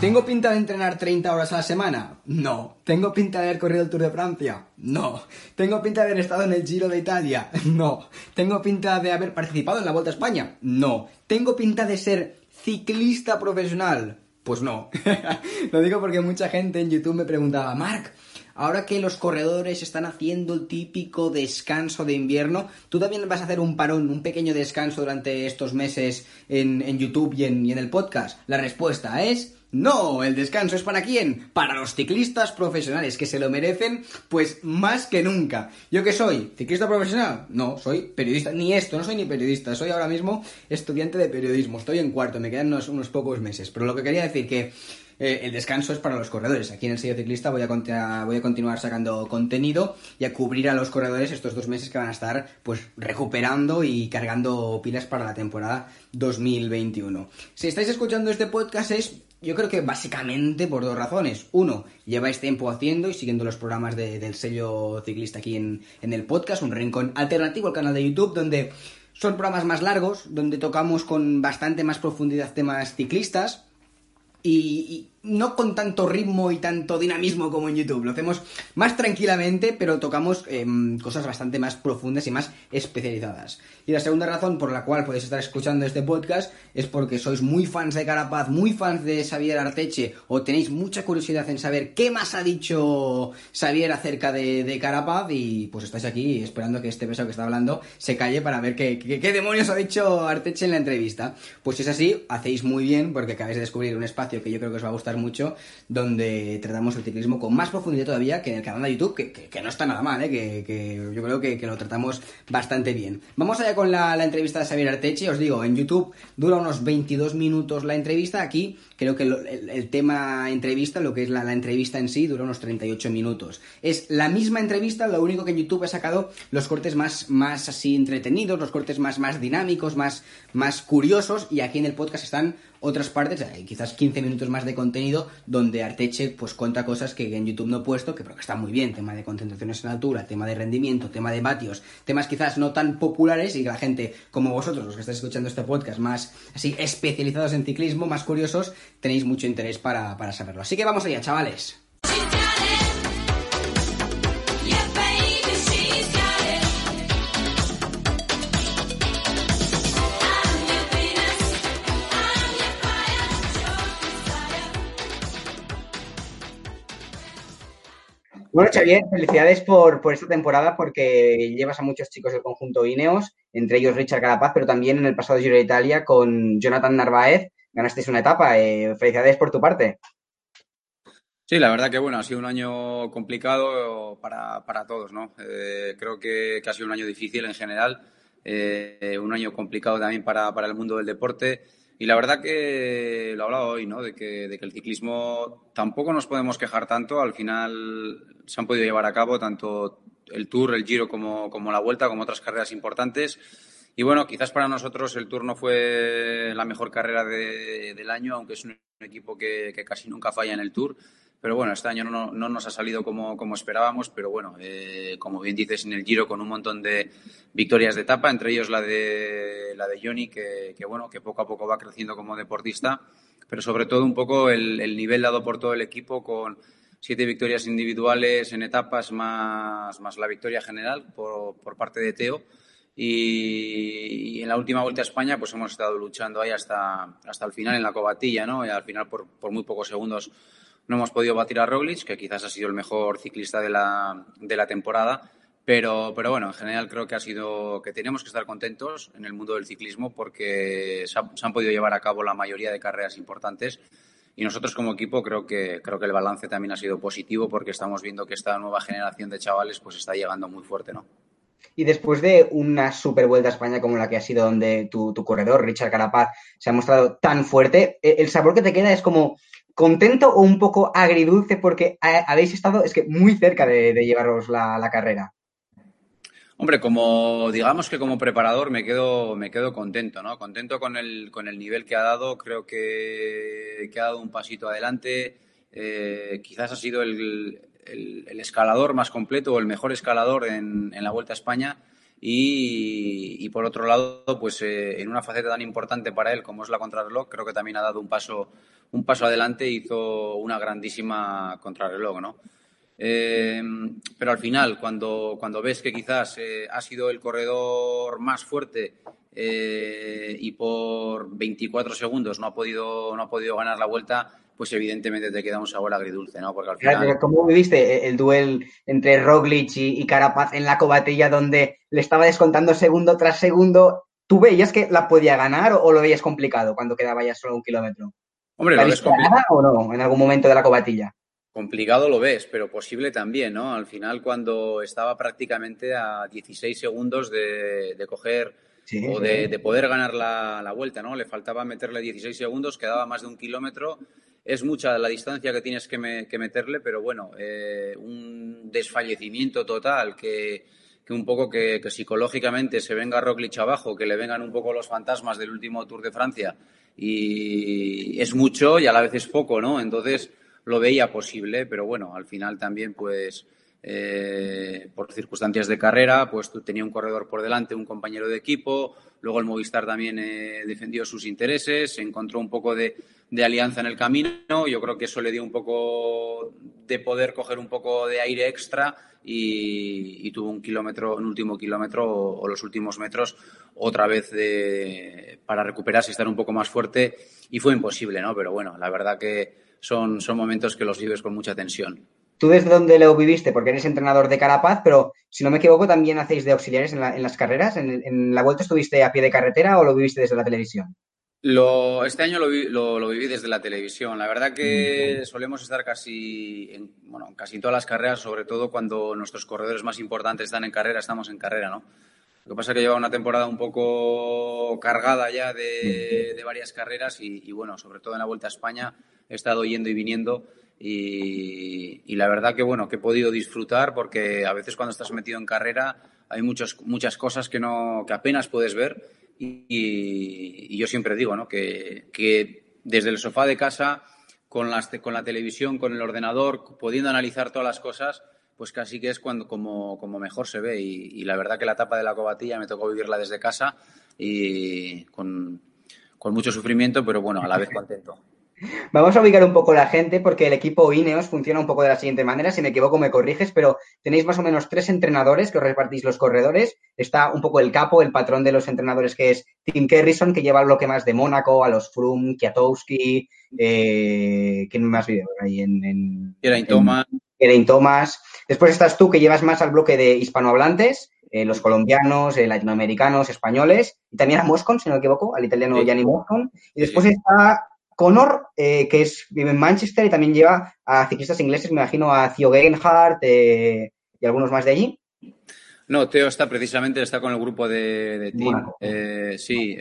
¿Tengo pinta de entrenar 30 horas a la semana? No. ¿Tengo pinta de haber corrido el Tour de Francia? No. ¿Tengo pinta de haber estado en el Giro de Italia? No. ¿Tengo pinta de haber participado en la Vuelta a España? No. ¿Tengo pinta de ser ciclista profesional? Pues no. Lo digo porque mucha gente en YouTube me preguntaba, Mark, ahora que los corredores están haciendo el típico descanso de invierno, ¿tú también vas a hacer un parón, un pequeño descanso durante estos meses en, YouTube y en el podcast? La respuesta es no, el descanso es para quién? Para los ciclistas profesionales que se lo merecen, pues más que nunca. ¿Yo qué soy? ¿Ciclista profesional? No, soy periodista. Ni esto, no soy ni periodista. Soy ahora mismo estudiante de periodismo. Estoy en cuarto, me quedan unos, pocos meses. Pero lo que quería decir que eh, el descanso es para los corredores. Aquí en el sello ciclista voy a, voy a continuar sacando contenido y a cubrir a los corredores estos dos meses que van a estar pues recuperando y cargando pilas para la temporada 2021. Si estáis escuchando este podcast es yo creo que básicamente por dos razones. Uno, lleváis tiempo haciendo y siguiendo los programas del sello ciclista aquí en, el podcast, un rincón alternativo al canal de YouTube, donde son programas más largos, donde tocamos con bastante más profundidad temas ciclistas. y, no con tanto ritmo y tanto dinamismo como en YouTube. Lo hacemos más tranquilamente, pero tocamos em, cosas bastante más profundas y más especializadas. Y la segunda razón por la cual podéis estar escuchando este podcast es porque sois muy fans de Carapaz, muy fans de Xavier Arteche, o tenéis mucha curiosidad en saber qué más ha dicho Xavier acerca de, Carapaz, y pues estáis aquí esperando que este beso que está hablando se calle para ver qué, qué demonios ha dicho Arteche en la entrevista. Pues si es así, hacéis muy bien porque acabáis de descubrir un espacio que yo creo que os va a gustar mucho, donde tratamos el ciclismo con más profundidad todavía que en el canal de YouTube, que, no está nada mal, ¿eh? que, yo creo que, lo tratamos bastante bien. Vamos allá con la, entrevista de Xavier Arteche, os digo, en YouTube dura unos 22 minutos la entrevista, aquí creo que el, tema entrevista, lo que es la, entrevista en sí, dura unos 38 minutos. Es la misma entrevista, lo único que en YouTube he sacado los cortes más, más así entretenidos, los cortes más, más dinámicos, más, más curiosos, y aquí en el podcast están otras partes, hay quizás 15 minutos más de contenido donde Arteche pues cuenta cosas que en YouTube no he puesto, que creo que está muy bien, tema de concentraciones en altura, tema de rendimiento, tema de vatios, temas quizás no tan populares y que la gente como vosotros, los que estáis escuchando este podcast, más así especializados en ciclismo, más curiosos, tenéis mucho interés para, para saberlo. Así que vamos allá, chavales. Bueno, Xavier, felicidades por, esta temporada porque llevas a muchos chicos del conjunto Ineos, entre ellos Richard Carapaz, pero también en el pasado Giro de Italia con Jonathan Narváez ganasteis una etapa. Eh, felicidades por tu parte. Sí, la verdad que bueno, ha sido un año complicado para, todos, ¿no? Eh, creo que, ha sido un año difícil en general, eh, un año complicado también para, para el mundo del deporte. Y la verdad que lo he hablado hoy, ¿no? De que, de que el ciclismo tampoco nos podemos quejar tanto. Al final se han podido llevar a cabo tanto el Tour, el Giro como, como la Vuelta, como otras carreras importantes. Y bueno, quizás para nosotros el Tour no fue la mejor carrera del año, aunque es un equipo que, que casi nunca falla en el Tour. Pero bueno, este año no, no nos ha salido como, como esperábamos, pero bueno, eh, como bien dices, en el Giro con un montón de victorias de etapa, entre ellos la de, la de Johnny, que, que bueno, que poco a poco va creciendo como deportista, pero sobre todo un poco el, el nivel dado por todo el equipo con siete victorias individuales en etapas más, más la victoria general por, por parte de Teo. Y, en la última vuelta a España pues hemos estado luchando ahí hasta, hasta el final en la cobatilla, ¿no? Y al final por, por muy pocos segundos no hemos podido batir a Roglic, que quizás ha sido el mejor ciclista de la, de la temporada. Pero, pero bueno, en general creo que ha sido que tenemos que estar contentos en el mundo del ciclismo porque se, han podido llevar a cabo la mayoría de carreras importantes y nosotros como equipo creo que creo que el balance también ha sido positivo porque estamos viendo que esta nueva generación de chavales pues está llegando muy fuerte, ¿no? Y después de una super vuelta a España como la que ha sido donde tu, corredor, Richard Carapaz, se ha mostrado tan fuerte, e, el sabor que te queda es como contento o un poco agridulce porque habéis estado, es que muy cerca de, llevaros la, carrera. Hombre, como digamos que como preparador me quedo, me quedo contento, ¿no? Contento con el, con el nivel que ha dado, creo que, que ha dado un pasito adelante. Eh, quizás ha sido el, el, escalador más completo o el mejor escalador en, la Vuelta a España. Y, por otro lado, pues eh, en una faceta tan importante para él como es la contrarreloj, creo que también ha dado un paso, un paso adelante e hizo una grandísima contrarreloj, ¿no? Eh, pero al final, cuando, cuando ves que quizás eh, ha sido el corredor más fuerte y por 24 segundos no ha podido, no ha podido ganar la vuelta, pues evidentemente te queda un sabor agridulce, ¿no? Porque al final... ¿Cómo viviste el duel entre Roglic y, Carapaz en la cobatilla donde le estaba descontando segundo tras segundo? ¿Tú veías que la podía ganar o, lo veías complicado cuando quedaba ya solo un kilómetro? Hombre, ¿La lo ves complicado o no en algún momento de la cobatilla? Complicado lo ves, pero posible también, ¿no? Al final, cuando estaba prácticamente a 16 segundos de, coger o de, poder ganar la, la, vuelta, ¿no? Le faltaba meterle 16 segundos, quedaba más de un kilómetro es mucha la distancia que tienes que, meterle, pero bueno, eh, un desfallecimiento total, que, un poco que, psicológicamente se venga Roglic abajo, que le vengan un poco los fantasmas del último Tour de Francia, y es mucho y a la vez es poco, ¿no? Entonces lo veía posible, pero bueno, al final también pues... Eh, por circunstancias de carrera, pues tenía un corredor por delante, un compañero de equipo, luego el Movistar también eh, defendió sus intereses, se encontró un poco de, alianza en el camino. Yo creo que eso le dio un poco de poder coger un poco de aire extra y, tuvo un kilómetro, un último kilómetro o, los últimos metros otra vez para recuperarse y estar un poco más fuerte y fue imposible, ¿no? Pero bueno, la verdad que son, son momentos que los vives con mucha tensión. ¿Tú desde dónde lo viviste? Porque eres entrenador de Carapaz, pero si no me equivoco, también hacéis de auxiliares en, las carreras. ¿En, ¿En, la vuelta estuviste a pie de carretera o lo viviste desde la televisión? Lo, este año lo, lo, viví desde la televisión. La verdad que solemos estar casi en, bueno, casi todas las carreras, sobre todo cuando nuestros corredores más importantes están en carrera, estamos en carrera, ¿no? Lo que pasa es que lleva una temporada un poco cargada ya de, varias carreras y, bueno, sobre todo en la Vuelta a España he estado yendo y viniendo y, y, la verdad que bueno, que he podido disfrutar porque a veces cuando estás metido en carrera hay muchos, muchas cosas que, no, que apenas puedes ver y, yo siempre digo ¿no? que, desde el sofá de casa, con, las, con la televisión, con el ordenador, pudiendo analizar todas las cosas, pues casi que es cuando como, como mejor se ve. Y, la verdad que la etapa de la cobatilla me tocó vivirla desde casa y con, con mucho sufrimiento, pero bueno, a la vez contento. Vamos a ubicar un poco la gente porque el equipo Ineos funciona un poco de la siguiente manera. Si me equivoco, me corriges, pero tenéis más o menos tres entrenadores que os repartís los corredores. Está un poco el capo, el patrón de los entrenadores, que es Tim Kerrison, que lleva el bloque más de Mónaco, a los Froome, Kiatowski, eh, ¿quién más vive ahí? En, en, Thomas. Thomas. Después estás tú, que llevas más al bloque de hispanohablantes, eh, los colombianos, eh, latinoamericanos, españoles, y también a Moscon, si no me equivoco, al italiano Gianni Moscon. Y después está Connor, eh, que es, vive en Manchester y también lleva a ciclistas ingleses, me imagino a Theo Gegenhardt eh, y algunos más de allí. No, Theo está precisamente, está con el grupo de, de Team. Eh, sí,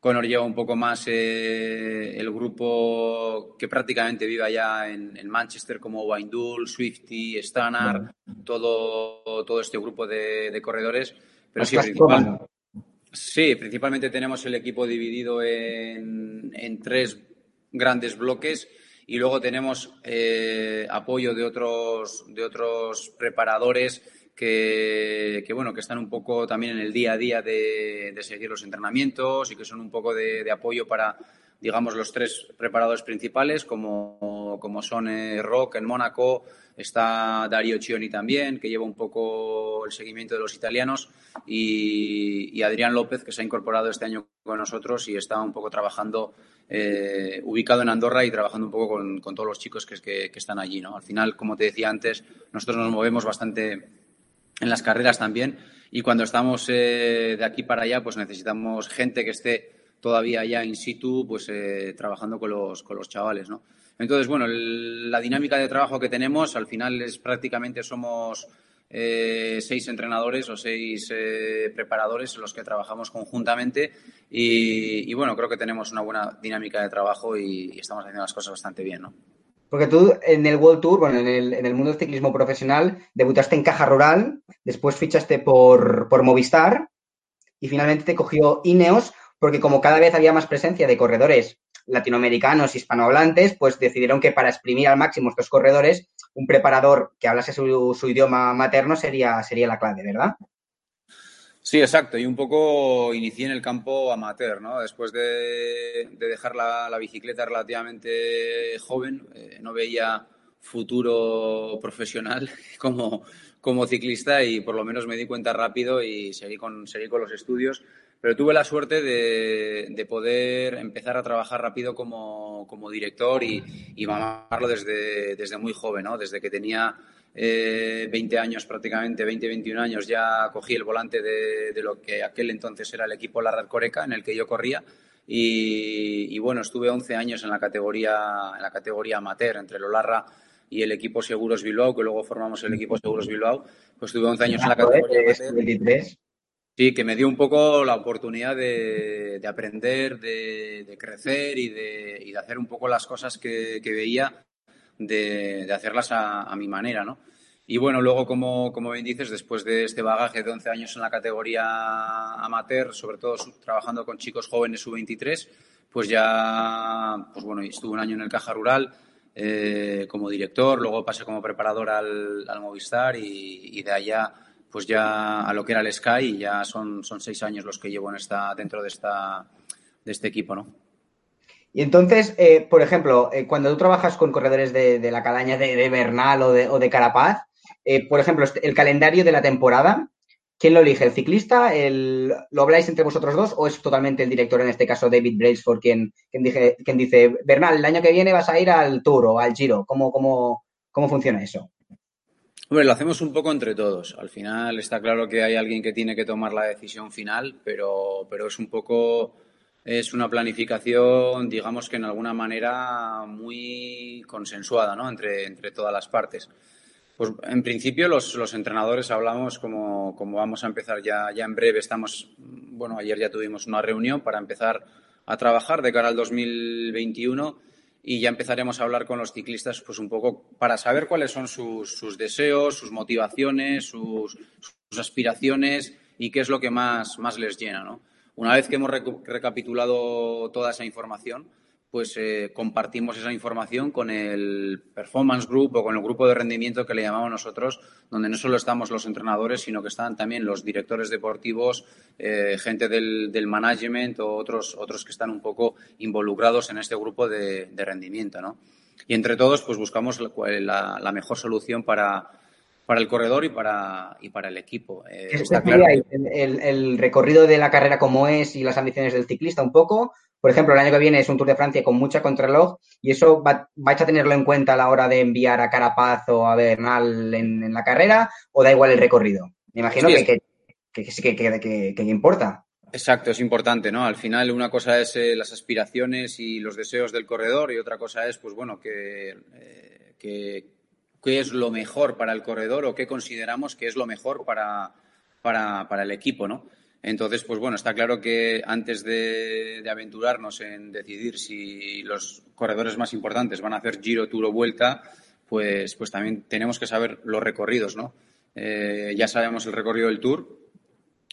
Connor lleva un poco más el grupo que prácticamente vive allá en, Manchester, como Windul, Swifty, Stannard, todo, todo este grupo de, corredores. Pero sí. Sí, principalmente tenemos el equipo dividido en, tres grandes bloques y luego tenemos eh, apoyo de otros, de otros preparadores que, bueno, que están un poco también en el día a día de, seguir los entrenamientos y que son un poco de, apoyo para, digamos, los tres preparadores principales, como, como son eh, Rock en Mónaco, Está Dario Cioni también, que lleva un poco el seguimiento de los italianos, y, Adrián López, que se ha incorporado este año con nosotros y está un poco trabajando, eh, ubicado en Andorra y trabajando un poco con, todos los chicos que, están allí. ¿no? Al final, como te decía antes, nosotros nos movemos bastante en las carreras también y cuando estamos eh, de aquí para allá, pues necesitamos gente que esté todavía allá in situ, pues eh, trabajando con los, con los chavales, ¿no? Entonces, bueno, la dinámica de trabajo que tenemos, al final es prácticamente somos eh, seis entrenadores o seis eh, preparadores los que trabajamos conjuntamente y, bueno, creo que tenemos una buena dinámica de trabajo y, estamos haciendo las cosas bastante bien, ¿no? Porque tú en el World Tour, bueno, en el, en el, mundo del ciclismo profesional, debutaste en Caja Rural, después fichaste por, por Movistar y finalmente te cogió Ineos porque como cada vez había más presencia de corredores latinoamericanos, hispanohablantes, pues decidieron que para exprimir al máximo estos corredores, un preparador que hablase su, idioma materno sería, sería la clave, ¿verdad? Sí, exacto. Y un poco inicié en el campo amateur, ¿no? Después de, dejar la, bicicleta relativamente joven, eh, no veía futuro profesional como, como ciclista y por lo menos me di cuenta rápido y seguí con, seguí con los estudios pero tuve la suerte de, poder empezar a trabajar rápido como, director y, y mamarlo desde, desde muy joven, ¿no? Desde que tenía eh, 20 años prácticamente, 20, 21 años, ya cogí el volante de, lo que aquel entonces era el equipo Larra Coreca, en el que yo corría. Y, bueno, estuve 11 años en la categoría, en la categoría amateur, entre el Olarra y el equipo Seguros Bilbao, que luego formamos el equipo Seguros Bilbao. Pues estuve 11 años en la categoría amateur. Sí, que me dio un poco la oportunidad de, aprender, de, crecer y de, hacer un poco las cosas que, veía, de, hacerlas a, mi manera, ¿no? Y bueno, luego, como, como bien dices, después de este bagaje de 11 años en la categoría amateur, sobre todo trabajando con chicos jóvenes sub-23, pues ya, pues bueno, estuve un año en el Caja Rural eh, como director, luego pasé como preparador al, Movistar y, y de allá pues ya a lo que era el Sky y ya son, son seis años los que llevo en esta, dentro de, esta, de este equipo, ¿no? Y entonces, eh, por ejemplo, eh, cuando tú trabajas con corredores de, la calaña de, Bernal o de, o de Carapaz, eh, por ejemplo, este, el calendario de la temporada, ¿quién lo elige? ¿El ciclista? ¿Lo habláis entre vosotros dos o es totalmente el director, en este caso David Brailsford, quien, quien, quien dice, Bernal, el año que viene vas a ir al Tour o al Giro? ¿Cómo, cómo, cómo funciona eso? Hombre, lo hacemos un poco entre todos. Al final está claro que hay alguien que tiene que tomar la decisión final, pero, pero es un poco, es una planificación, digamos que en alguna manera muy consensuada, ¿no? Entre, entre todas las partes. Pues en principio los, los entrenadores hablamos como, como, vamos a empezar ya, ya en breve. Estamos, bueno, ayer ya tuvimos una reunión para empezar a trabajar de cara al 2021 y ya empezaremos a hablar con los ciclistas pues un poco para saber cuáles son sus, deseos, sus motivaciones, sus, aspiraciones y qué es lo que más, más les llena. ¿no? Una vez que hemos recapitulado toda esa información, pues eh, compartimos esa información con el Performance Group o con el grupo de rendimiento que le llamamos nosotros, donde no solo estamos los entrenadores, sino que están también los directores deportivos, eh, gente del, del, management o otros, otros que están un poco involucrados en este grupo de, rendimiento. ¿no? Y entre todos, pues buscamos la, mejor solución para, para el corredor y para, y para el equipo. Eh, está claro el, el, recorrido de la carrera como es y las ambiciones del ciclista un poco, por ejemplo, el año que viene es un Tour de Francia con mucha contrarreloj y eso va, vais a tenerlo en cuenta a la hora de enviar a Carapaz o a Bernal en, la carrera o da igual el recorrido. Me imagino que, sí que, que, importa. Exacto, es importante, ¿no? Al final una cosa es eh, las aspiraciones y los deseos del corredor y otra cosa es, pues bueno, que, eh, qué es lo mejor para el corredor o qué consideramos que es lo mejor para, para, para el equipo, ¿no? Entonces, pues bueno, está claro que antes de, aventurarnos en decidir si los corredores más importantes van a hacer giro, tour o vuelta, pues, pues también tenemos que saber los recorridos, ¿no? Eh, ya sabemos el recorrido del tour,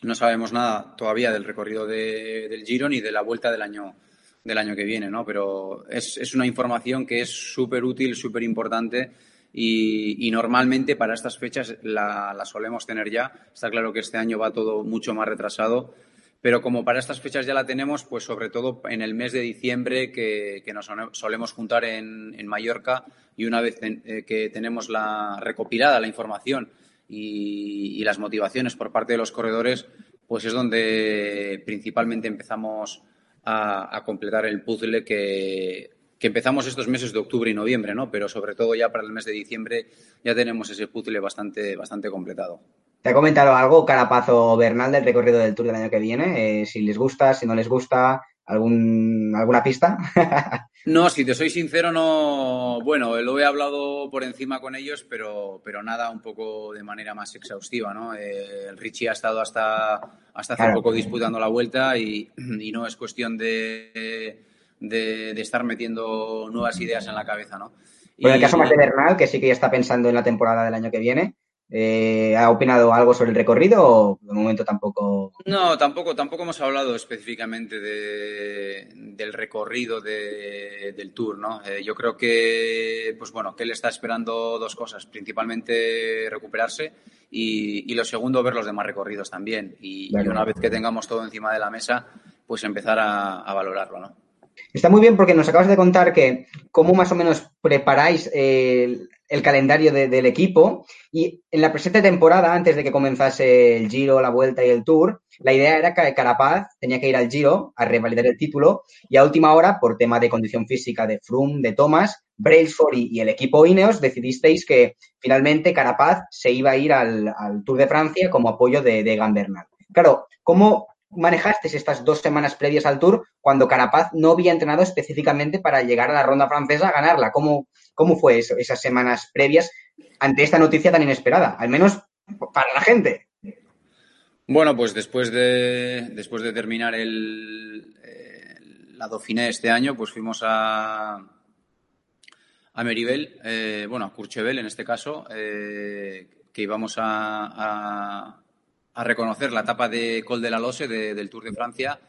no sabemos nada todavía del recorrido del giro ni de la vuelta del año, del año que viene, ¿no? Pero es, es una información que es súper útil, súper importante y, normalmente para estas fechas la, solemos tener ya. Está claro que este año va todo mucho más retrasado, pero como para estas fechas ya la tenemos, pues sobre todo en el mes de diciembre que, nos solemos juntar en, Mallorca y una vez eh, que tenemos la recopilada la información y, las motivaciones por parte de los corredores, pues es donde principalmente empezamos a completar el puzzle que que empezamos estos meses de octubre y noviembre, ¿no? Pero sobre todo ya para el mes de diciembre ya tenemos ese puzzle bastante, bastante completado. ¿Te ha comentado algo Carapaz o Bernal del recorrido del Tour del año que viene? Eh, si les gusta, si no les gusta, ¿Algún, ¿Alguna pista? no, si te soy sincero, no. Bueno, lo he hablado por encima con ellos, pero, pero nada un poco de manera más exhaustiva, ¿no? Eh, el Richie ha estado hasta, hasta hace poco disputando la vuelta y, no es cuestión de, de, estar metiendo nuevas ideas en la cabeza, ¿no? en el caso más de Bernal, que sí que ya está pensando en la temporada del año que viene, eh, ¿Ha opinado algo sobre el recorrido o de momento tampoco? No, tampoco, tampoco hemos hablado específicamente del recorrido del Tour, ¿no? Eh, yo creo que, pues bueno, que él está esperando dos cosas, principalmente recuperarse y, lo segundo, ver los demás recorridos también. Y, una vez que tengamos todo encima de la mesa, pues empezar a, a valorarlo, ¿no? Está muy bien porque nos acabas de contar que cómo más o menos preparáis el, calendario del equipo y en la presente temporada, antes de que comenzase el Giro, la Vuelta y el Tour, la idea era que Carapaz tenía que ir al Giro a revalidar el título y a última hora, por tema de condición física de Froome, de Thomas, Brailsford y, el equipo Ineos decidisteis que finalmente Carapaz se iba a ir al, Tour de Francia como apoyo de, de Bernal. Claro, ¿cómo manejaste estas dos semanas previas al Tour cuando Carapaz no había entrenado específicamente para llegar a la ronda francesa a ganarla? ¿Cómo, cómo fue eso, esas semanas previas ante esta noticia tan inesperada? Al menos para la gente. Bueno, pues después de, después de terminar el, la Dauphiné este año, pues fuimos a, a Meribel, eh, bueno, a Courchevel en este caso, eh, que íbamos a reconocer la etapa de Col de la Lose del Tour de Francia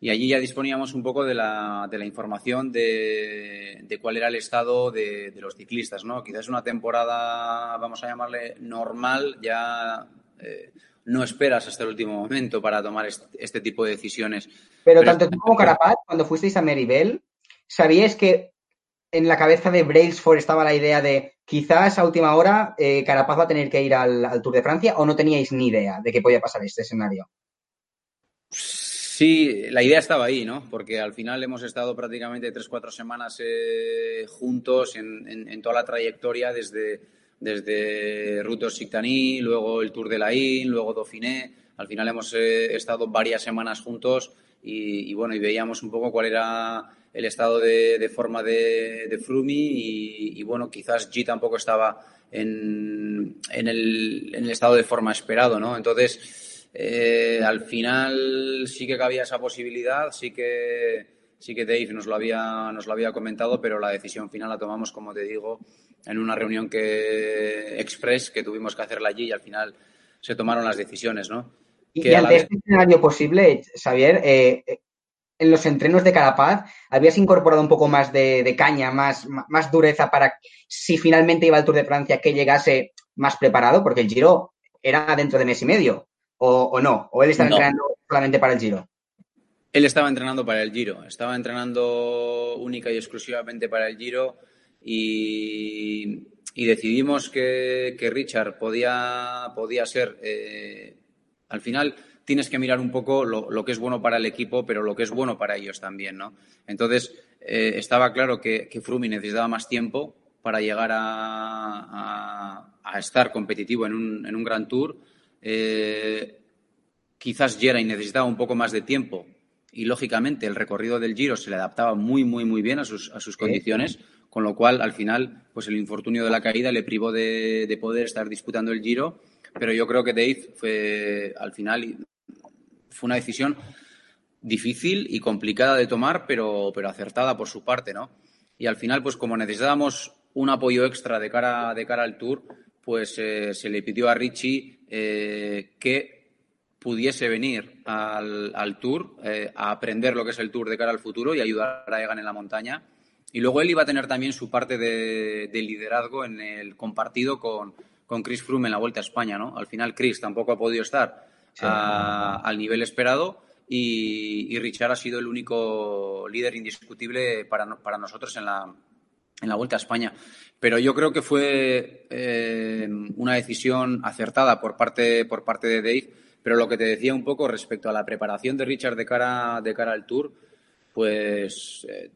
y allí ya disponíamos un poco de la, de la información de, de, cuál era el estado de, de, los ciclistas, ¿no? Quizás una temporada, vamos a llamarle normal, ya eh, no esperas hasta el último momento para tomar este, tipo de decisiones. Pero, tanto tú como Carapaz, cuando fuisteis a Meribel, ¿sabíais que en la cabeza de Brailsford estaba la idea de quizás a última hora eh, Carapaz va a tener que ir al, Tour de Francia o no teníais ni idea de que podía pasar este escenario? Sí, la idea estaba ahí, ¿no? Porque al final hemos estado prácticamente tres, cuatro semanas eh, juntos en, toda la trayectoria desde, desde Rutos Sictaní, luego el Tour de la In, luego Dauphiné. Al final hemos eh, estado varias semanas juntos y, y, bueno, y veíamos un poco cuál era el estado de, forma de, de Frumi y, bueno, quizás G tampoco estaba en, en, el, en, el, estado de forma esperado, ¿no? Entonces, eh, al final sí que cabía esa posibilidad, sí que, sí que Dave nos lo, había, nos lo había comentado, pero la decisión final la tomamos, como te digo, en una reunión que express que tuvimos que hacerla allí y al final se tomaron las decisiones, ¿no? Y, ante este escenario posible, Xavier, eh, en los entrenos de Carapaz habías incorporado un poco más de, caña, más, más dureza para si finalmente iba al Tour de Francia que llegase más preparado, porque el Giro era dentro de mes y medio, o, no, o él estaba entrenando solamente para el Giro. Él estaba entrenando para el Giro, estaba entrenando única y exclusivamente para el Giro y, decidimos que, Richard podía, podía ser, eh, al final, tienes que mirar un poco lo, que es bueno para el equipo, pero lo que es bueno para ellos también, ¿no? Entonces, eh, estaba claro que, que, Frumi necesitaba más tiempo para llegar a, estar competitivo en un, en un Gran Tour. Eh, quizás Geray necesitaba un poco más de tiempo y, lógicamente, el recorrido del Giro se le adaptaba muy, muy, muy bien a sus, a sus condiciones, con lo cual, al final, pues el infortunio de la caída le privó de, de poder estar disputando el Giro pero yo creo que Dave fue al final fue una decisión difícil y complicada de tomar, pero, pero acertada por su parte, ¿no? Y al final, pues como necesitábamos un apoyo extra de cara, de cara al Tour, pues eh, se le pidió a Richie eh, que pudiese venir al, Tour eh, a aprender lo que es el Tour de cara al futuro y ayudar a Egan en la montaña. Y luego él iba a tener también su parte de, liderazgo en el compartido con, con Chris Froome en la Vuelta a España, ¿no? Al final Chris tampoco ha podido estar al nivel esperado y, Richard ha sido el único líder indiscutible para, nosotros en la, en la Vuelta a España. Pero yo creo que fue eh, una decisión acertada por parte, por parte de Dave. Pero lo que te decía un poco respecto a la preparación de Richard de cara, de cara al Tour, pues eh,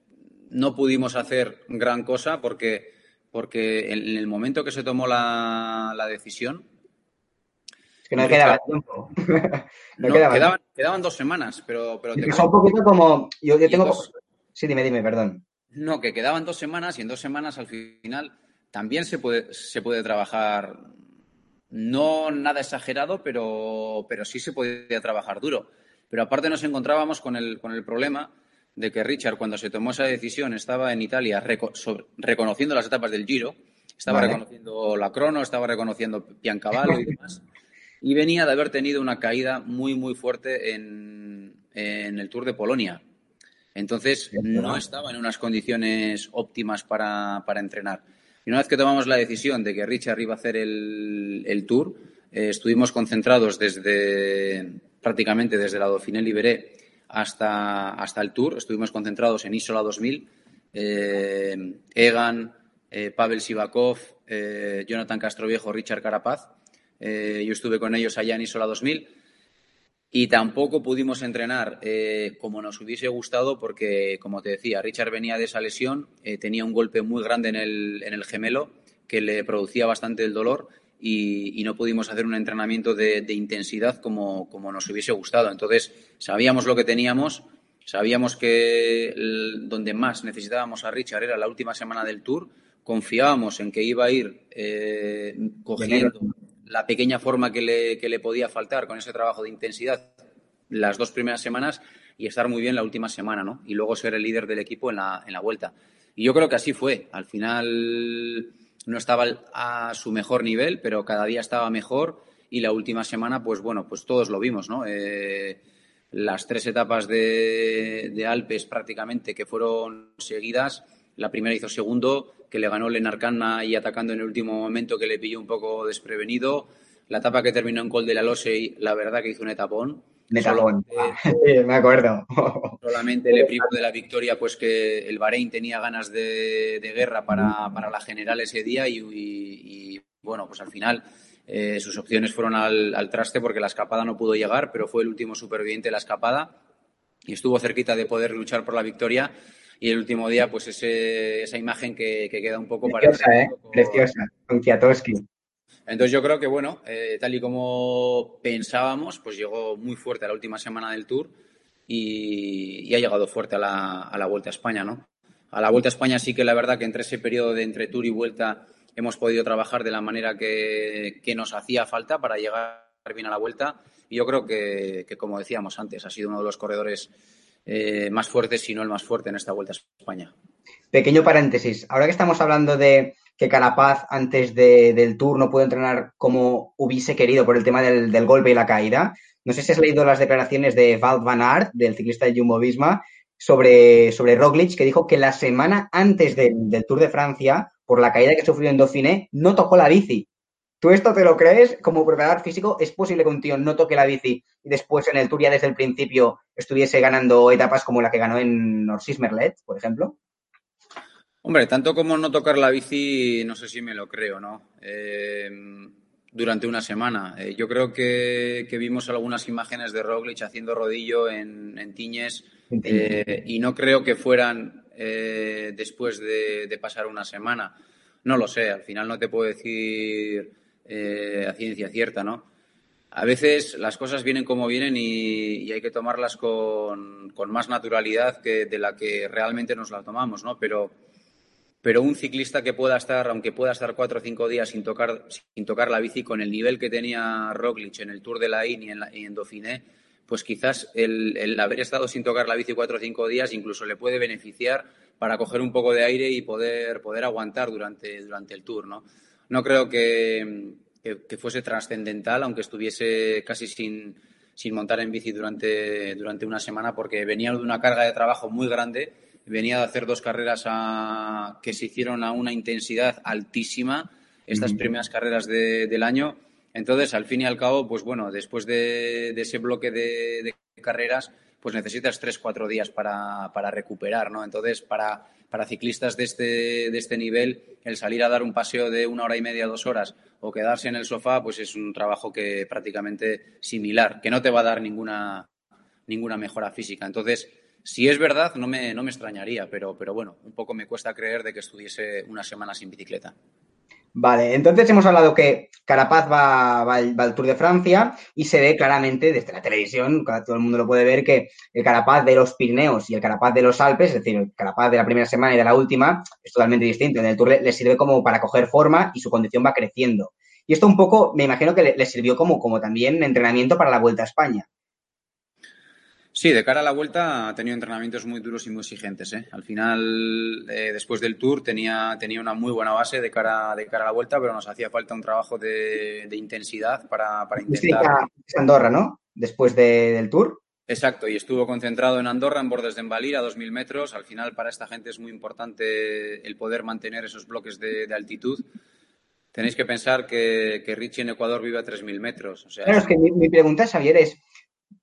no pudimos hacer gran cosa porque, porque en el momento que se tomó la, la decisión, Es que no quedaba tiempo. no, quedaba quedaban, dos semanas, pero... pero te un poquito como... Yo, tengo... Sí, dime, dime, perdón. No, que quedaban dos semanas y en dos semanas al final también se puede, se puede trabajar, no nada exagerado, pero, pero sí se podía trabajar duro. Pero aparte nos encontrábamos con el, con el problema de que Richard, cuando se tomó esa decisión, estaba en Italia reconociendo las etapas del Giro, estaba reconociendo la crono, estaba reconociendo Piancavallo y demás, y venía de haber tenido una caída muy, muy fuerte en, en el Tour de Polonia. Entonces, no estaba en unas condiciones óptimas para, para, entrenar. Y una vez que tomamos la decisión de que Richard iba a hacer el, el Tour, eh, estuvimos concentrados desde prácticamente desde la Dauphiné Libéré hasta, hasta el Tour. Estuvimos concentrados en Isola 2000, eh, Egan, eh, Pavel Sivakov, eh, Jonathan Castroviejo, Richard Carapaz. Yo estuve con ellos allá en Isola 2000 y tampoco pudimos entrenar como nos hubiese gustado porque, como te decía, Richard venía de esa lesión, tenía un golpe muy grande en el, en el gemelo que le producía bastante el dolor y, no pudimos hacer un entrenamiento de, intensidad como, nos hubiese gustado. Entonces, sabíamos lo que teníamos, sabíamos que donde más necesitábamos a Richard era la última semana del Tour, confiábamos en que iba a ir eh, cogiendo la pequeña forma que le, que le podía faltar con ese trabajo de intensidad las dos primeras semanas y estar muy bien la última semana, ¿no? Y luego ser el líder del equipo en la, en la vuelta. Y yo creo que así fue. Al final no estaba a su mejor nivel, pero cada día estaba mejor y la última semana, pues bueno, pues todos lo vimos, ¿no? Eh, las tres etapas de, Alpes prácticamente que fueron seguidas, la primera hizo segundo, que le ganó Lenarcana y atacando en el último momento que le pilló un poco desprevenido. La etapa que terminó en Col de la Lose, la verdad que hizo un etapón. me acuerdo. Solamente le privó de la victoria, pues que el Bahrein tenía ganas de, guerra para, la general ese día y, bueno, pues al final eh, sus opciones fueron al, traste porque la escapada no pudo llegar, pero fue el último superviviente de la escapada y estuvo cerquita de poder luchar por la victoria. Y el último día, pues ese, esa imagen que, queda un poco preciosa, para... ¿eh? Preciosa, con Kwiatkowski. Entonces yo creo que, bueno, eh, tal y como pensábamos, pues llegó muy fuerte a la última semana del Tour y, ha llegado fuerte a la, Vuelta a España, ¿no? A la Vuelta a España sí que la verdad que entre ese periodo de entre Tour y Vuelta hemos podido trabajar de la manera que, nos hacía falta para llegar bien a la Vuelta y yo creo que, como decíamos antes, ha sido uno de los corredores eh, más fuertes, si no el más fuerte en esta Vuelta a España. Pequeño paréntesis, ahora que estamos hablando de que Carapaz antes del Tour no pudo entrenar como hubiese querido por el tema del, golpe y la caída. No sé si has leído las declaraciones de Val Van Aert, del ciclista de Jumbo Visma, sobre, sobre Roglic, que dijo que la semana antes del Tour de Francia, por la caída que sufrió en Dauphiné, no tocó la bici. ¿Tú esto te lo crees? Como preparador físico, ¿es posible que un tío no toque la bici y después en el Tour ya desde el principio estuviese ganando etapas como la que ganó en Norsis Merlet, por ejemplo? Hombre, tanto como no tocar la bici, no sé si me lo creo, ¿no? Eh, durante una semana. Eh, yo creo que, vimos algunas imágenes de Roglic haciendo rodillo en, Tiñes eh, y no creo que fueran después de, pasar una semana. No lo sé, al final no te puedo decir a ciencia cierta, ¿no? A veces las cosas vienen como vienen y, hay que tomarlas con, con, más naturalidad que de la que realmente nos la tomamos, ¿no? Pero pero un ciclista que pueda estar, aunque pueda estar cuatro o cinco días sin tocar, sin tocar la bici, con el nivel que tenía Roglic en el Tour de la In y en, la, en Dauphiné, pues quizás el, haber estado sin tocar la bici cuatro o cinco días incluso le puede beneficiar para coger un poco de aire y poder, poder aguantar durante, durante el Tour, ¿no? No creo que, fuese trascendental, aunque estuviese casi sin, sin montar en bici durante, durante una semana, porque venía de una carga de trabajo muy grande venía de hacer dos carreras que se hicieron a una intensidad altísima, estas primeras carreras del año. Entonces, al fin y al cabo, pues bueno, después de, ese bloque de, carreras, pues necesitas tres, cuatro días para, recuperar, ¿no? Entonces, para, para ciclistas de este, de este nivel, el salir a dar un paseo de una hora y media, dos horas, o quedarse en el sofá, pues es un trabajo que prácticamente similar, que no te va a dar ninguna, ninguna mejora física. Entonces, si es verdad, no me, no me extrañaría, pero, pero bueno, un poco me cuesta creer de que estuviese una semana sin bicicleta. Vale, entonces hemos hablado que Carapaz va, al, Tour de Francia y se ve claramente desde la televisión, todo el mundo lo puede ver, que el Carapaz de los Pirineos y el Carapaz de los Alpes, es decir, el Carapaz de la primera semana y de la última, es totalmente distinto. En el Tour le, sirve como para coger forma y su condición va creciendo. Y esto un poco, me imagino que le, le sirvió como, como también entrenamiento para la Vuelta a España. Sí, de cara a la vuelta ha tenido entrenamientos muy duros y muy exigentes. ¿eh? Al final, eh, después del Tour, tenía, tenía una muy buena base de cara, de cara a la vuelta, pero nos hacía falta un trabajo de, intensidad para, para intentar... Andorra, ¿no? Después del Tour. Exacto, y estuvo concentrado en Andorra, en bordes de Embalir, a 2.000 metros. Al final, para esta gente es muy importante el poder mantener esos bloques de, altitud. Tenéis que pensar que, que, Richie en Ecuador vive a 3.000 metros. O sea, es que mi, mi pregunta, Xavier, es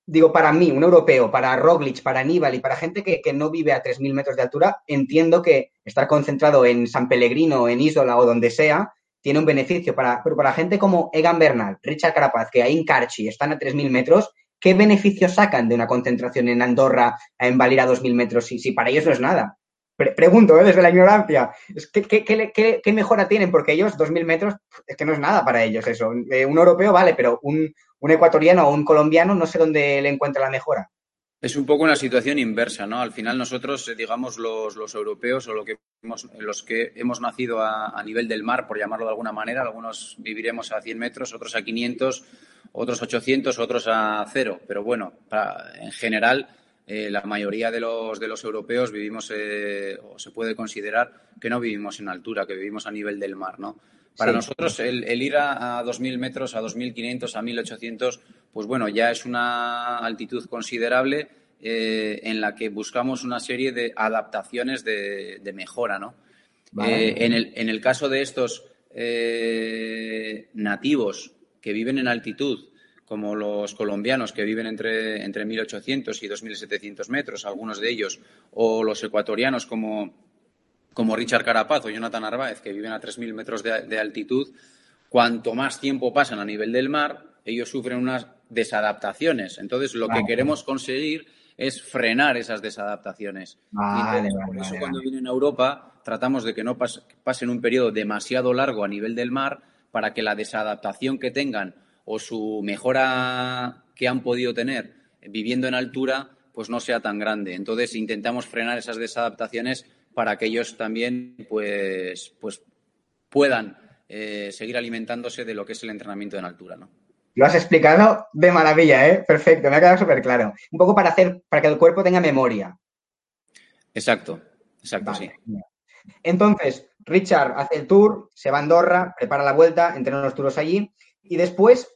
digo, para mí, un europeo, para Roglic, para Aníbal y para gente que, no vive a 3.000 metros de altura, entiendo que estar concentrado en San Pellegrino, en Isola o donde sea, tiene un beneficio. Para, pero para gente como Egan Bernal, Richard Carapaz, que ahí en Carchi están a 3.000 metros, ¿qué beneficios sacan de una concentración en Andorra a embalir a 2.000 metros si, si para ellos no es nada? Pregunto, ¿eh? desde la ignorancia, ¿qué, qué, qué, mejora tienen? Porque ellos, 2.000 metros, es que no es nada para ellos eso. Eh, un europeo vale, pero un, un ecuatoriano o un colombiano, no sé dónde le encuentra la mejora. Es un poco una situación inversa, ¿no? Al final nosotros, eh, digamos, los, los europeos o lo que hemos, los que hemos nacido a, nivel del mar, por llamarlo de alguna manera, algunos viviremos a 100 metros, otros a 500, otros 800, otros a cero. Pero bueno, en general, eh, la mayoría de los, de los europeos vivimos, eh, o se puede considerar que no vivimos en altura, que vivimos a nivel del mar, ¿no? Para nosotros el, ir a, 2.000 metros, a 2.500, a 1.800, pues bueno, ya es una altitud considerable eh, en la que buscamos una serie de adaptaciones de, mejora, ¿no? Eh, en, el, en, el, caso de estos eh, nativos que viven en altitud, como los colombianos que viven entre, entre 1.800 y 2.700 metros, algunos de ellos, o los ecuatorianos como como Richard Carapaz o Jonathan Narváez, que viven a 3.000 metros de, altitud, cuanto más tiempo pasan a nivel del mar, ellos sufren unas desadaptaciones. Entonces, lo que queremos conseguir es frenar esas desadaptaciones. por eso, cuando vienen a Europa, tratamos de que no pasen un periodo demasiado largo a nivel del mar para que la desadaptación que tengan o su mejora que han podido tener viviendo en altura, pues no sea tan grande. Entonces, intentamos frenar esas desadaptaciones para que ellos también pues, pues puedan eh, seguir alimentándose de lo que es el entrenamiento en altura, ¿no? Lo has explicado de maravilla, ¿eh? Perfecto, me ha quedado súper claro. Un poco para hacer, para que el cuerpo tenga memoria. Exacto, exacto, sí. Entonces, Richard hace el tour, se va a Andorra, prepara la vuelta, entrena unos turos allí y después,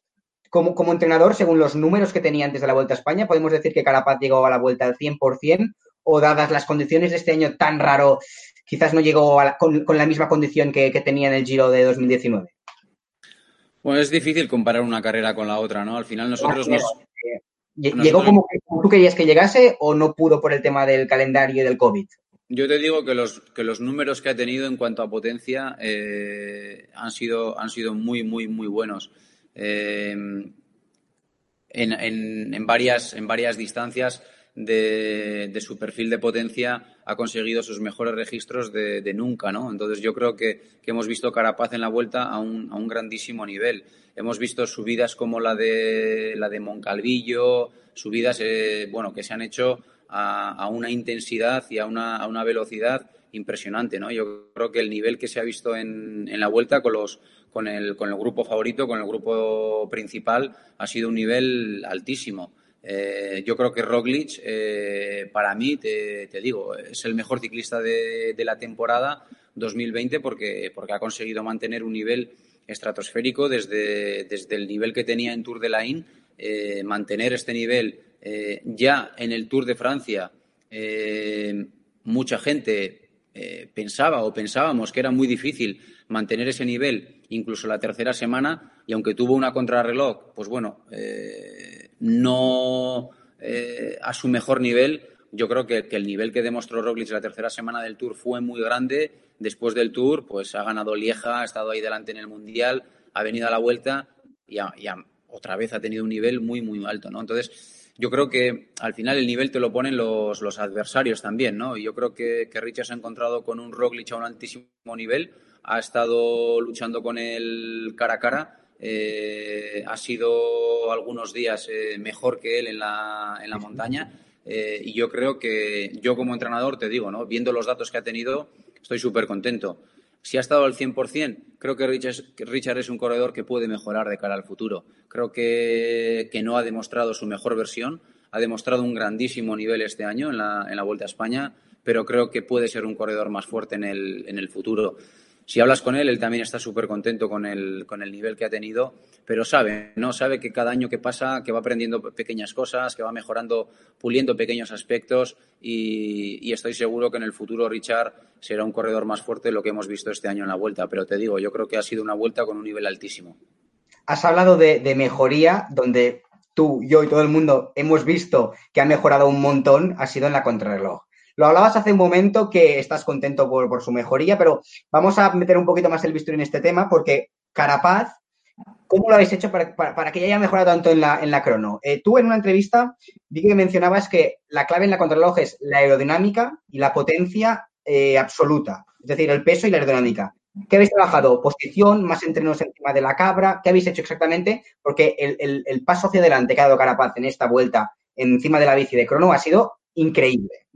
como, como entrenador, según los números que tenía antes de la Vuelta a España, podemos decir que Carapaz llegó a la Vuelta al 100% o dadas las condiciones de este año tan raro, quizás no llegó con, la misma condición que, tenía en el Giro de 2019? Bueno, es difícil comparar una carrera con la otra, ¿no? Al final nosotros nos... ¿Llegó como, tú querías que llegase o no pudo por el tema del calendario y del COVID? Yo te digo que los, que los números que ha tenido en cuanto a potencia eh, han, sido, han sido muy, muy, muy buenos. Eh, en, varias, en varias distancias de, su perfil de potencia ha conseguido sus mejores registros de, nunca, ¿no? Entonces yo creo que, hemos visto Carapaz en la vuelta a un, a un, grandísimo nivel. Hemos visto subidas como la de la de Moncalvillo, subidas eh, bueno que se han hecho a, una intensidad y a una, a una, velocidad impresionante, ¿no? Yo creo que el nivel que se ha visto en, en la vuelta con los con el, con el grupo favorito, con el grupo principal, ha sido un nivel altísimo. Eh, yo creo que Roglic, eh, para mí, te, digo, es el mejor ciclista de, la temporada 2020 porque, porque ha conseguido mantener un nivel estratosférico desde, desde el nivel que tenía en Tour de la In, eh, mantener este nivel ya en el Tour de Francia. mucha gente pensaba o pensábamos que era muy difícil mantener ese nivel incluso la tercera semana y aunque tuvo una contrarreloj, pues bueno, no eh, a su mejor nivel. Yo creo que, el nivel que demostró Roglic la tercera semana del Tour fue muy grande. Después del Tour, pues ha ganado Lieja, ha estado ahí delante en el Mundial, ha venido a la vuelta y, otra vez ha tenido un nivel muy, muy alto, ¿no? Entonces, yo creo que al final el nivel te lo ponen los, adversarios también, ¿no? Y yo creo que, que se ha encontrado con un Roglic a un altísimo nivel, ha estado luchando con él cara a cara. Eh, ha sido algunos días eh, mejor que él en la, en la montaña. Eh, y yo creo que yo como entrenador, te digo, ¿no? viendo los datos que ha tenido, estoy súper contento. Si ha estado al 100%, creo que Richard, es un corredor que puede mejorar de cara al futuro. Creo que, que, no ha demostrado su mejor versión, ha demostrado un grandísimo nivel este año en la, en la Vuelta a España, pero creo que puede ser un corredor más fuerte en el, en el futuro si hablas con él, él también está súper contento con el, con el nivel que ha tenido, pero sabe, ¿no? Sabe que cada año que pasa, que va aprendiendo pequeñas cosas, que va mejorando, puliendo pequeños aspectos y, estoy seguro que en el futuro Richard será un corredor más fuerte de lo que hemos visto este año en la vuelta. Pero te digo, yo creo que ha sido una vuelta con un nivel altísimo. Has hablado de, de mejoría, donde tú, yo y todo el mundo hemos visto que ha mejorado un montón, ha sido en la contrarreloj. Lo hablabas hace un momento que estás contento por, su mejoría, pero vamos a meter un poquito más el bisturí en este tema porque Carapaz, ¿cómo lo habéis hecho para, que ya haya mejorado tanto en la, en la crono? Eh, tú en una entrevista vi que mencionabas que la clave en la contrarreloj es la aerodinámica y la potencia eh, absoluta, es decir, el peso y la aerodinámica. ¿Qué habéis trabajado? ¿Posición? ¿Más entrenos encima de la cabra? ¿Qué habéis hecho exactamente? Porque el, el paso hacia adelante que ha dado Carapaz en esta vuelta encima de la bici de crono ha sido increíble.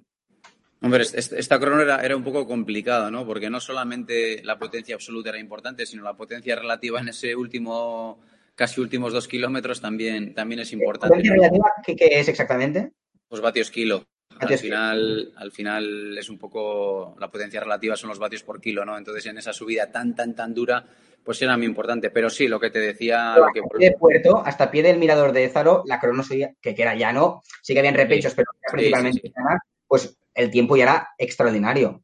Hombre, esta crono era, un poco complicado, ¿no? Porque no solamente la potencia absoluta era importante, sino la potencia relativa en ese último, casi últimos dos kilómetros también, también es importante. ¿Potencia relativa qué, es exactamente? Pues vatios kilo. al final, al final es un poco la potencia relativa son los vatios por kilo, ¿no? Entonces en esa subida tan tan tan dura, pues era muy importante. Pero sí, lo que te decía. Lo que... De puerto hasta pie del mirador de Zaro, la crono que, era llano, sí que habían repechos, pero principalmente pues el tiempo ya era extraordinario.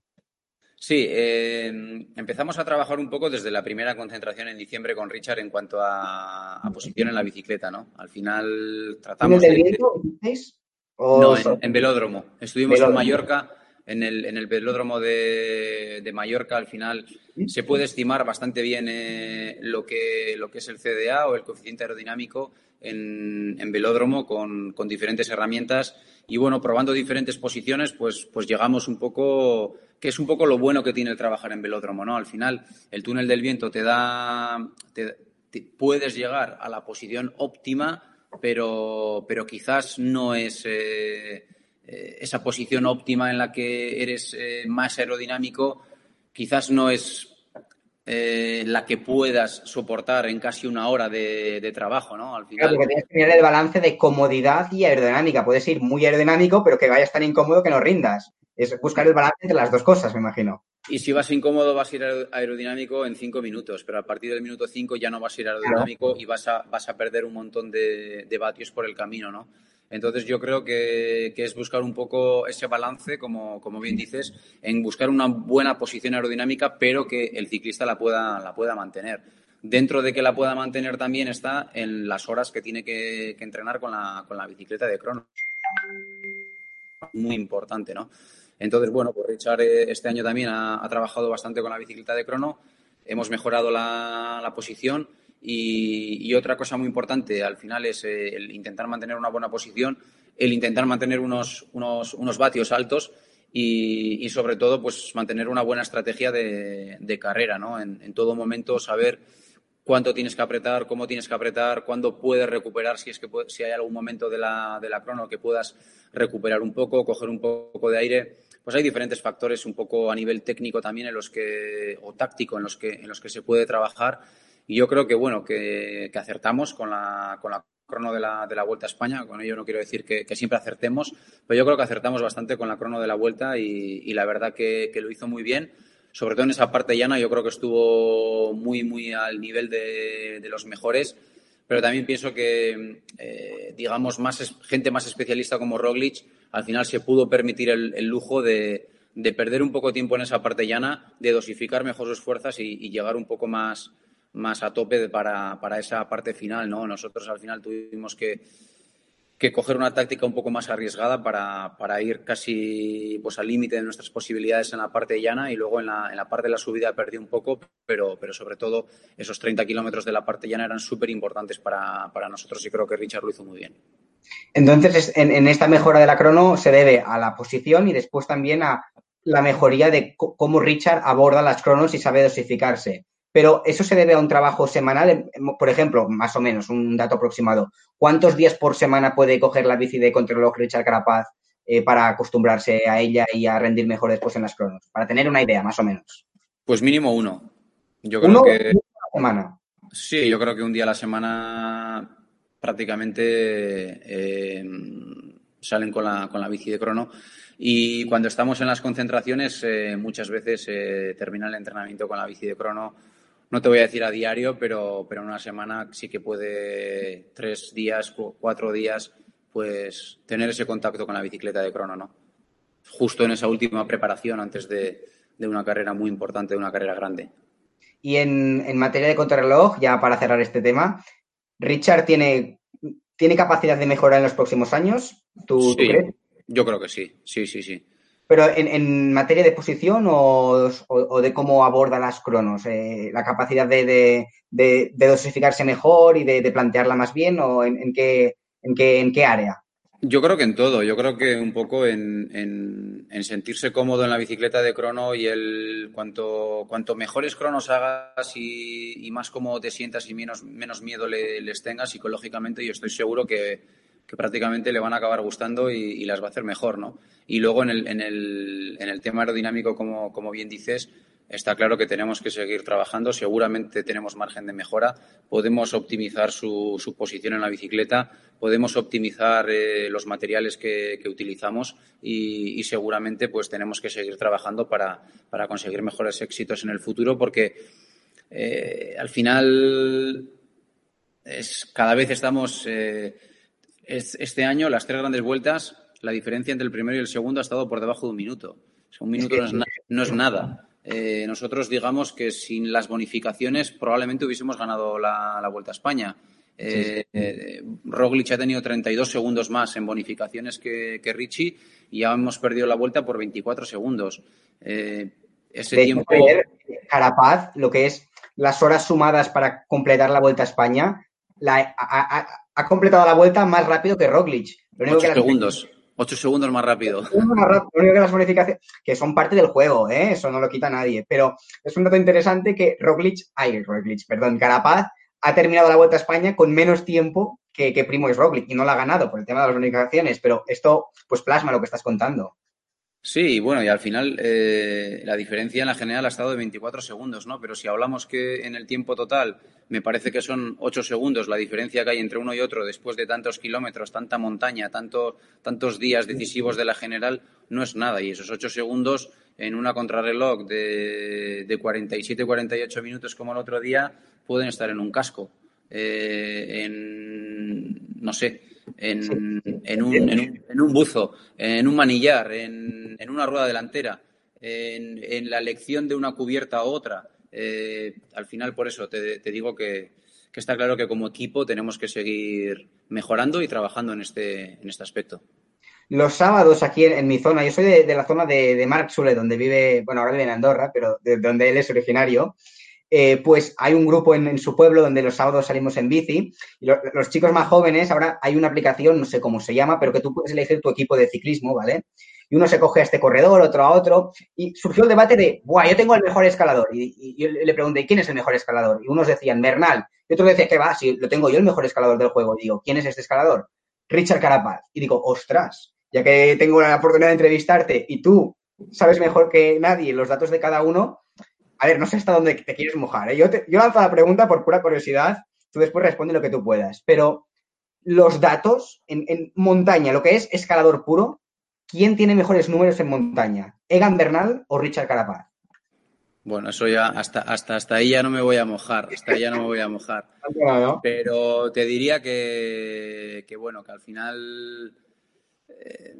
Sí, eh, empezamos a trabajar un poco desde la primera concentración en diciembre con Richard en cuanto a, posición en la bicicleta, ¿no? Al final tratamos ¿En el de... No, en, velódromo. Estuvimos en Mallorca, en el, en el velódromo de, de, Mallorca. Al final se puede estimar bastante bien eh, lo, que, lo que es el CDA o el coeficiente aerodinámico en, en velódromo con, con diferentes herramientas y bueno, probando diferentes posiciones, pues, pues llegamos un poco, que es un poco lo bueno que tiene el trabajar en velódromo, ¿no? Al final, el túnel del viento te da, te, puedes llegar a la posición óptima, pero, pero quizás no es eh, esa posición óptima en la que eres eh, más aerodinámico, quizás no es eh, la que puedas soportar en casi una hora de, trabajo, ¿no? Al final. Claro, porque tienes que mirar el balance de comodidad y aerodinámica. Puedes ir muy aerodinámico, pero que vayas tan incómodo que no rindas. Es buscar el balance entre las dos cosas, me imagino. Y si vas incómodo, vas a ir aerodinámico en cinco minutos, pero a partir del minuto cinco ya no vas a ir aerodinámico y vas a, vas a perder un montón de, de vatios por el camino, ¿no? Entonces yo creo que, es buscar un poco ese balance, como, bien dices, en buscar una buena posición aerodinámica, pero que el ciclista la pueda, la pueda mantener. Dentro de que la pueda mantener también está en las horas que tiene que, entrenar con la, con la bicicleta de crono. Muy importante, ¿no? Entonces, bueno, pues Richard eh, este año también ha, trabajado bastante con la bicicleta de crono. Hemos mejorado la posición y, otra cosa muy importante al final es eh, el intentar mantener una buena posición, el intentar mantener unos, unos, unos vatios altos y, y, sobre todo pues mantener una buena estrategia de, de carrera, ¿no? En, todo momento saber cuánto tienes que apretar, cómo tienes que apretar, cuándo puedes recuperar, si es que si hay algún momento de la, de la crono que puedas recuperar un poco, coger un poco de aire. Pues hay diferentes factores un poco a nivel técnico también en los que, o táctico en los que, en los que se puede trabajar y yo creo que, bueno, que, acertamos con la, con la crono de la, de la Vuelta a España. Con ello no quiero decir que, siempre acertemos, pero yo creo que acertamos bastante con la crono de la Vuelta y, la verdad que, lo hizo muy bien. Sobre todo en esa parte llana, yo creo que estuvo muy, muy al nivel de, los mejores. Pero también pienso que, eh, digamos, más gente más especialista como Roglic al final se pudo permitir el, lujo de, perder un poco tiempo en esa parte llana, de dosificar mejor sus fuerzas y llegar un poco más, más a tope para, para, esa parte final, ¿no? Nosotros al final tuvimos que, que coger una táctica un poco más arriesgada para, para ir casi pues, al límite de nuestras posibilidades en la parte llana y luego en la, en la parte de la subida perdí un poco, pero, pero sobre todo esos 30 kilómetros de la parte llana eran súper importantes para, para, nosotros y creo que Richard lo hizo muy bien. Entonces, en, en, esta mejora de la crono se debe a la posición y después también a la mejoría de cómo Richard aborda las cronos y sabe dosificarse. Pero eso se debe a un trabajo semanal, por ejemplo, más o menos, un dato aproximado. ¿Cuántos días por semana puede coger la bici de contrarreloj Richard Carapaz eh, para acostumbrarse a ella y a rendir mejor después en las cronos? Para tener una idea, más o menos. Pues mínimo uno. Yo creo que. semana. Sí, yo creo que un día a la semana prácticamente eh, salen con la, con la bici de crono. Y cuando estamos en las concentraciones, eh, muchas veces termina el entrenamiento con la bici de crono no te voy a decir a diario, pero, pero en una semana sí que puede tres días, cuatro días, pues tener ese contacto con la bicicleta de crono, ¿no? Justo en esa última preparación antes de, una carrera muy importante, de una carrera grande. Y en, materia de contrarreloj, ya para cerrar este tema, ¿Richard tiene, tiene capacidad de mejorar en los próximos años? ¿Tú, sí, Yo creo que sí, sí, sí, sí. Pero en, materia de posición o, de cómo aborda las cronos, eh, la capacidad de, dosificarse mejor y de, plantearla más bien o en, qué, en, qué, en qué área. Yo creo que en todo, yo creo que un poco en, sentirse cómodo en la bicicleta de crono y el cuanto, cuanto mejores cronos hagas y, más cómodo te sientas y menos, menos miedo les tengas psicológicamente, yo estoy seguro que, que prácticamente le van a acabar gustando y, las va a hacer mejor, ¿no? Y luego en el, en el, en el tema aerodinámico, como, como bien dices, está claro que tenemos que seguir trabajando. Seguramente tenemos margen de mejora. Podemos optimizar su, su posición en la bicicleta, podemos optimizar eh, los materiales que, utilizamos y, seguramente pues tenemos que seguir trabajando para, para conseguir mejores éxitos en el futuro porque eh, al final es, cada vez estamos eh, este año, las tres grandes vueltas, la diferencia entre el primero y el segundo ha estado por debajo de un minuto. un minuto no es, nada. Eh, nosotros digamos que sin las bonificaciones probablemente hubiésemos ganado la, Vuelta a España. Eh, eh, Roglic ha tenido 32 segundos más en bonificaciones que, que Richie y ya hemos perdido la vuelta por 24 segundos. ese tiempo. Carapaz, lo que es las horas sumadas para completar la Vuelta a España, la, ha completado la vuelta más rápido que Roglic. Ocho segundos. Ocho segundos más rápido. Lo único que las bonificaciones, que son parte del juego, ¿eh? eso no lo quita nadie. Pero es un dato interesante que Roglic, ay, Roglic, perdón, Carapaz ha terminado la Vuelta a España con menos tiempo que, que Primo es Roglic y no la ha ganado por el tema de las bonificaciones, pero esto pues plasma lo que estás contando. Sí, bueno, y al final eh, la diferencia en la general ha estado de 24 segundos, ¿no? Pero si hablamos que en el tiempo total me parece que son 8 segundos la diferencia que hay entre uno y otro después de tantos kilómetros, tanta montaña, tanto, tantos días decisivos de la general, no es nada. Y esos 8 segundos en una contrarreloj de, de 47-48 minutos como el otro día pueden estar en un casco. Eh, en, no sé, en, en, un, en, un, buzo, en un manillar, en, una rueda delantera, en, la elección de una cubierta a otra. Eh, al final, por eso te, digo que, está claro que como equipo tenemos que seguir mejorando y trabajando en este, en este aspecto. Los sábados aquí en, mi zona, yo soy de, la zona de, de Marc Sule, donde vive, bueno, ahora vive en Andorra, pero de donde él es originario. Eh, pues hay un grupo en, su pueblo donde los sábados salimos en bici. Y los chicos más jóvenes, ahora hay una aplicación, no sé cómo se llama, pero que tú puedes elegir tu equipo de ciclismo, ¿vale? Y uno se coge a este corredor, otro a otro. Y surgió el debate de, ¡buah, yo tengo el mejor escalador! Y, yo le pregunté, ¿quién es el mejor escalador? Y unos decían, Bernal. Y otros decían, ¿qué va? Si lo tengo yo el mejor escalador del juego. Digo, ¿quién es este escalador? Richard Carapaz. Y digo, ostras, ya que tengo la oportunidad de entrevistarte y tú sabes mejor que nadie los datos de cada uno, a ver, no sé hasta dónde te quieres mojar. ¿eh? Yo, yo lanzo la pregunta por pura curiosidad, tú después responde lo que tú puedas. Pero los datos en, montaña, lo que es escalador puro, ¿quién tiene mejores números en montaña? ¿Egan Bernal o Richard Carapaz? Bueno, eso ya hasta, hasta, hasta ahí ya no me voy a mojar, hasta ahí ya no me voy a mojar. Pero te diría que, bueno, que al final eh,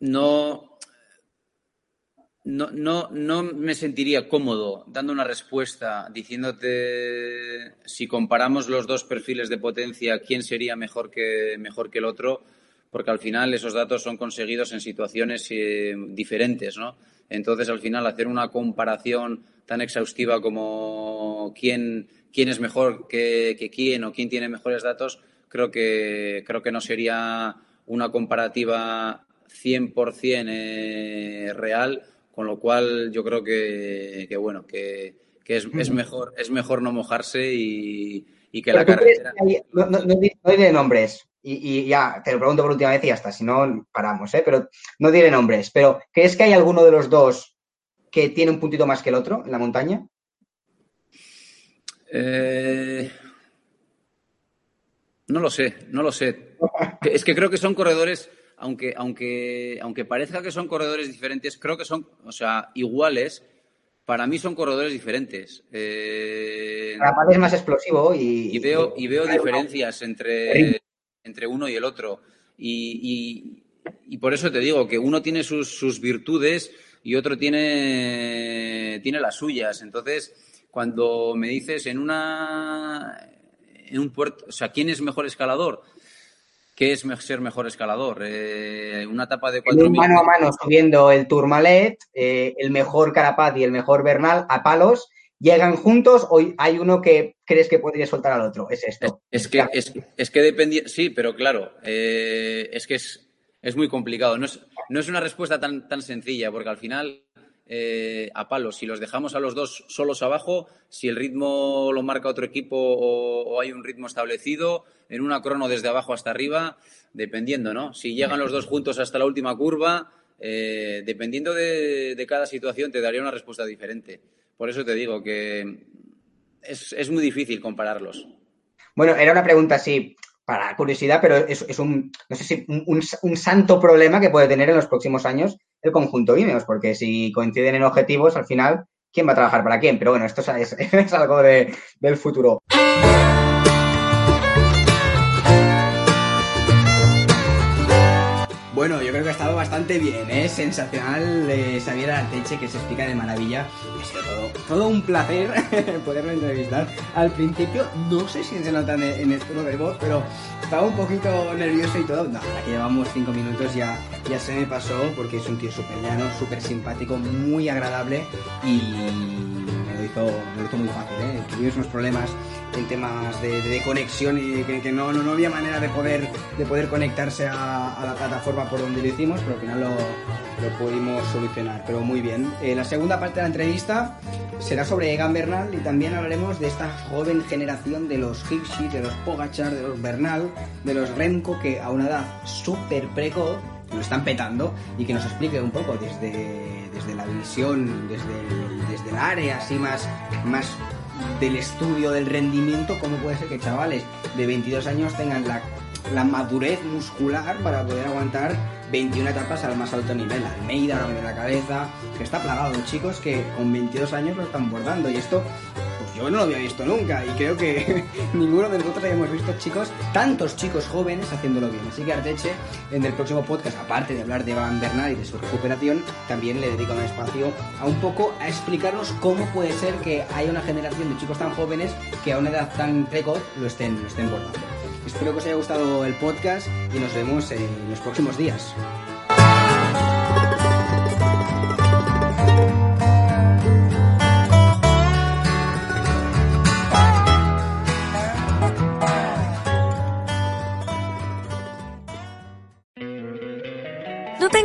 no, no, no, no me sentiría cómodo dando una respuesta diciéndote si comparamos los dos perfiles de potencia, quién sería mejor que, mejor que el otro, porque al final esos datos son conseguidos en situaciones eh, diferentes, ¿no? Entonces, al final, hacer una comparación tan exhaustiva como quién, quién es mejor que, que quién o quién tiene mejores datos, creo que, creo que no sería una comparativa 100% eh, real con lo cual yo creo que, bueno, que, es, mejor, es mejor no mojarse y, que la carretera... no, no, diré nombres, y, ya te lo pregunto por última vez y ya está, si no paramos, ¿eh? pero no diré nombres, pero ¿crees que hay alguno de los dos que tiene un puntito más que el otro en la montaña? Eh, no lo sé, no lo sé. Es que creo que son corredores, aunque, aunque, aunque parezca que son corredores diferentes, creo que son, o sea, iguales. Para mí son corredores diferentes. Eh, es más explosivo y, veo, y veo diferencias entre, entre uno y el otro. Y, y, por eso te digo que uno tiene sus, sus virtudes y otro tiene, tiene las suyas. Entonces, cuando me dices en una en un puerto, o sea, ¿quién es mejor escalador? ¿Qué es ser mejor escalador? Eh, una etapa de cuatro Mano a mano subiendo el Tourmalet, eh, el mejor Carapaz y el mejor Bernal a palos, llegan juntos o hay uno que crees que podría soltar al otro. Es esto. Es, que, es, que dependía. Sí, pero claro, eh, es que es, es muy complicado. No es, no es una respuesta tan, tan sencilla, porque al final eh, a palos. Si los dejamos a los dos solos abajo, si el ritmo lo marca otro equipo o, hay un ritmo establecido, en una crono desde abajo hasta arriba, dependiendo, ¿no? Si llegan los dos juntos hasta la última curva, eh, dependiendo de, cada situación, te daría una respuesta diferente. Por eso te digo que es, muy difícil compararlos. Bueno, era una pregunta así, para curiosidad, pero es, un, no sé si un, santo problema que puede tener en los próximos años el conjunto Ineos, porque si coinciden en objetivos, al final, ¿quién va a trabajar para quién? Pero bueno, esto es, es algo de, del futuro. Bueno, yo creo que ha estado bastante bien, ¿eh? Sensacional eh, Xavier Arteche, que se explica de maravilla. Ha sido todo, un placer poderlo entrevistar. Al principio, no sé si se nota en, el tono de voz, pero estaba un poquito nervioso y todo. No, que llevamos cinco minutos ya, ya se me pasó, porque es un tío súper llano, súper simpático, muy agradable y lo hizo, lo hizo muy fácil, ¿eh? Tuvimos unos problemas en temas de, conexión y que, no, no, había manera de poder, de poder conectarse a, la plataforma por donde lo hicimos, pero al final lo, lo pudimos solucionar. Pero muy bien. Eh, la segunda parte de la entrevista será sobre Egan Bernal y también hablaremos de esta joven generación de los Hirschi, de los Pogachar, de los Bernal, de los Remco, que a una edad súper precoz lo están petando y que nos explique un poco desde, desde la visión, desde, desde el área así más, más del estudio del rendimiento, ¿cómo puede ser que chavales de 22 años tengan la, la madurez muscular para poder aguantar 21 etapas al más alto nivel? Almeida, ahora me la cabeza, que está plagado de chicos que con 22 años lo están bordando y esto yo no lo había visto nunca y creo que ninguno de nosotros habíamos visto chicos, tantos chicos jóvenes haciéndolo bien. Así que Arteche, en el próximo podcast, aparte de hablar de Van Bernal y de su recuperación, también le dedica un espacio a un poco a explicarnos cómo puede ser que haya una generación de chicos tan jóvenes que a una edad tan precoz lo estén, lo estén bordando. Espero que os haya gustado el podcast y nos vemos en los próximos días.